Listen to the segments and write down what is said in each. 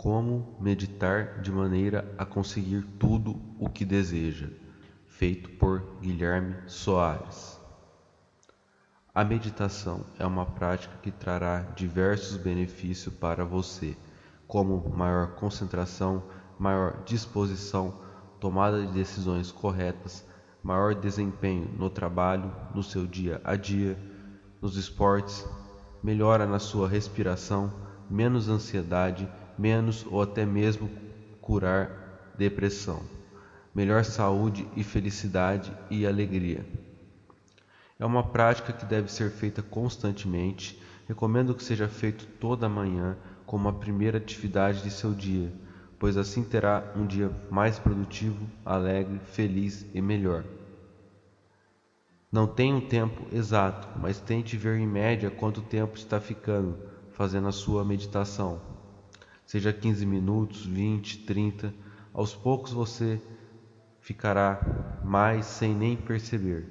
Como meditar de maneira a conseguir tudo o que deseja, feito por Guilherme Soares. A meditação é uma prática que trará diversos benefícios para você, como maior concentração, maior disposição, tomada de decisões corretas, maior desempenho no trabalho, no seu dia a dia, nos esportes, melhora na sua respiração, menos ansiedade, menos ou até mesmo curar depressão, melhor saúde e felicidade e alegria. É uma prática que deve ser feita constantemente. Recomendo que seja feito toda manhã como a primeira atividade de seu dia, pois assim terá um dia mais produtivo, alegre, feliz e melhor. Não tem um tempo exato, mas tente ver em média quanto tempo está ficando fazendo a sua meditação. Seja 15 minutos, 20, 30, aos poucos você ficará mais sem nem perceber.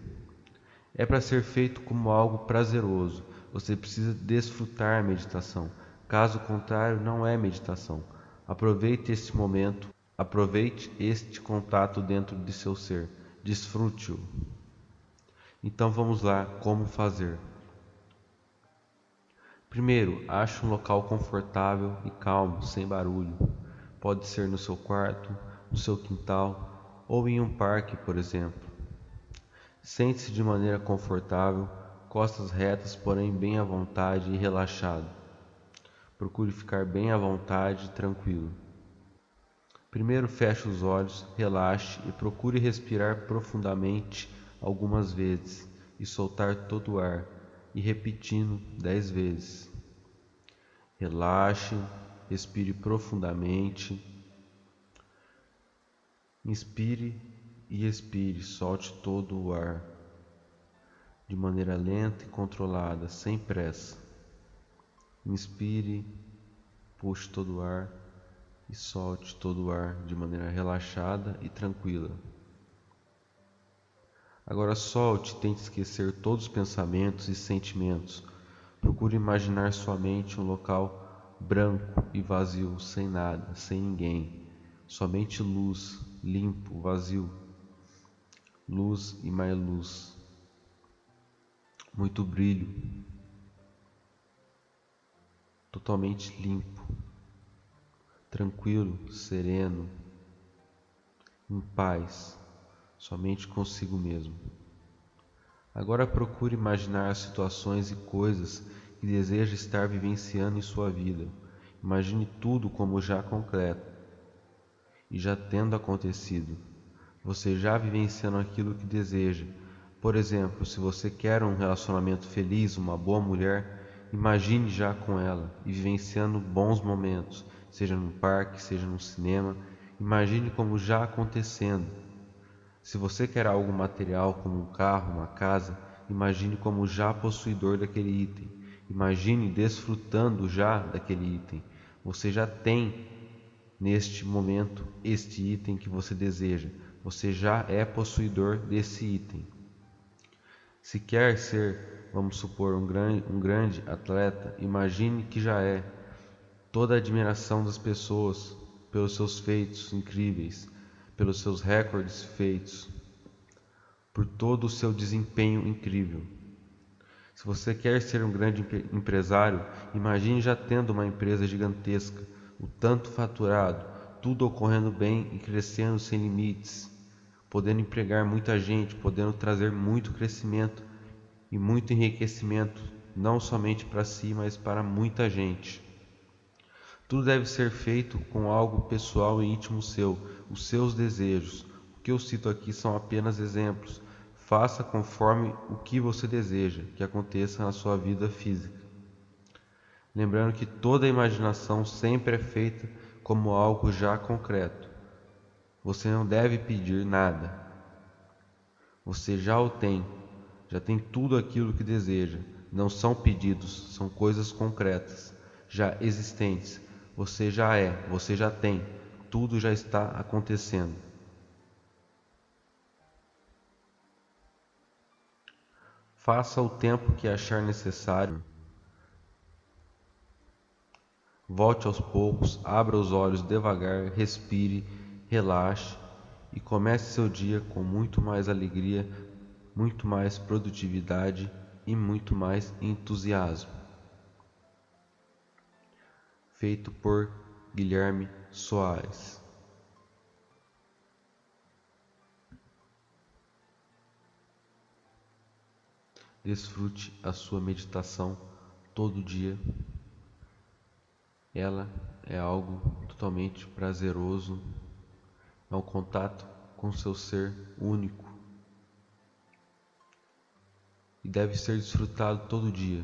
É para ser feito como algo prazeroso. Você precisa desfrutar a meditação. Caso contrário, não é meditação. Aproveite este momento, aproveite este contato dentro de seu ser. Desfrute-o. Então vamos lá, como fazer? Primeiro, ache um local confortável e calmo, sem barulho. Pode ser no seu quarto, no seu quintal ou em um parque, por exemplo. Sente-se de maneira confortável, costas retas, porém bem à vontade e relaxado. Procure ficar bem à vontade e tranquilo. Primeiro feche os olhos, relaxe e procure respirar profundamente algumas vezes e soltar todo o ar, e repetindo dez vezes. Relaxe, respire profundamente. Inspire e expire, solte todo o ar de maneira lenta e controlada, sem pressa. Inspire, puxe todo o ar e solte todo o ar de maneira relaxada e tranquila. Agora solte e tente esquecer todos os pensamentos e sentimentos. Procure imaginar sua mente um local branco e vazio, sem nada, sem ninguém. Somente luz, limpo, vazio. Luz e mais luz. Muito brilho. Totalmente limpo. Tranquilo, sereno, em paz somente consigo mesmo. Agora procure imaginar as situações e coisas que deseja estar vivenciando em sua vida. Imagine tudo como já concreto e já tendo acontecido. Você já vivenciando aquilo que deseja. Por exemplo, se você quer um relacionamento feliz, uma boa mulher, imagine já com ela e vivenciando bons momentos, seja no parque, seja no cinema. Imagine como já acontecendo se você quer algo material como um carro, uma casa, imagine como já possuidor daquele item. Imagine desfrutando já daquele item. Você já tem neste momento este item que você deseja. Você já é possuidor desse item. Se quer ser, vamos supor, um grande, um grande atleta, imagine que já é. Toda a admiração das pessoas pelos seus feitos incríveis pelos seus recordes feitos, por todo o seu desempenho incrível. Se você quer ser um grande empresário, imagine já tendo uma empresa gigantesca, o tanto faturado, tudo ocorrendo bem e crescendo sem limites, podendo empregar muita gente, podendo trazer muito crescimento e muito enriquecimento, não somente para si, mas para muita gente. Tudo deve ser feito com algo pessoal e íntimo seu, os seus desejos. O que eu cito aqui são apenas exemplos. Faça conforme o que você deseja que aconteça na sua vida física. Lembrando que toda imaginação sempre é feita como algo já concreto. Você não deve pedir nada. Você já o tem, já tem tudo aquilo que deseja. Não são pedidos, são coisas concretas, já existentes você já é, você já tem, tudo já está acontecendo. Faça o tempo que achar necessário. Volte aos poucos, abra os olhos devagar, respire, relaxe e comece seu dia com muito mais alegria, muito mais produtividade e muito mais entusiasmo. Feito por Guilherme Soares. Desfrute a sua meditação todo dia. Ela é algo totalmente prazeroso, é um contato com seu ser único e deve ser desfrutado todo dia.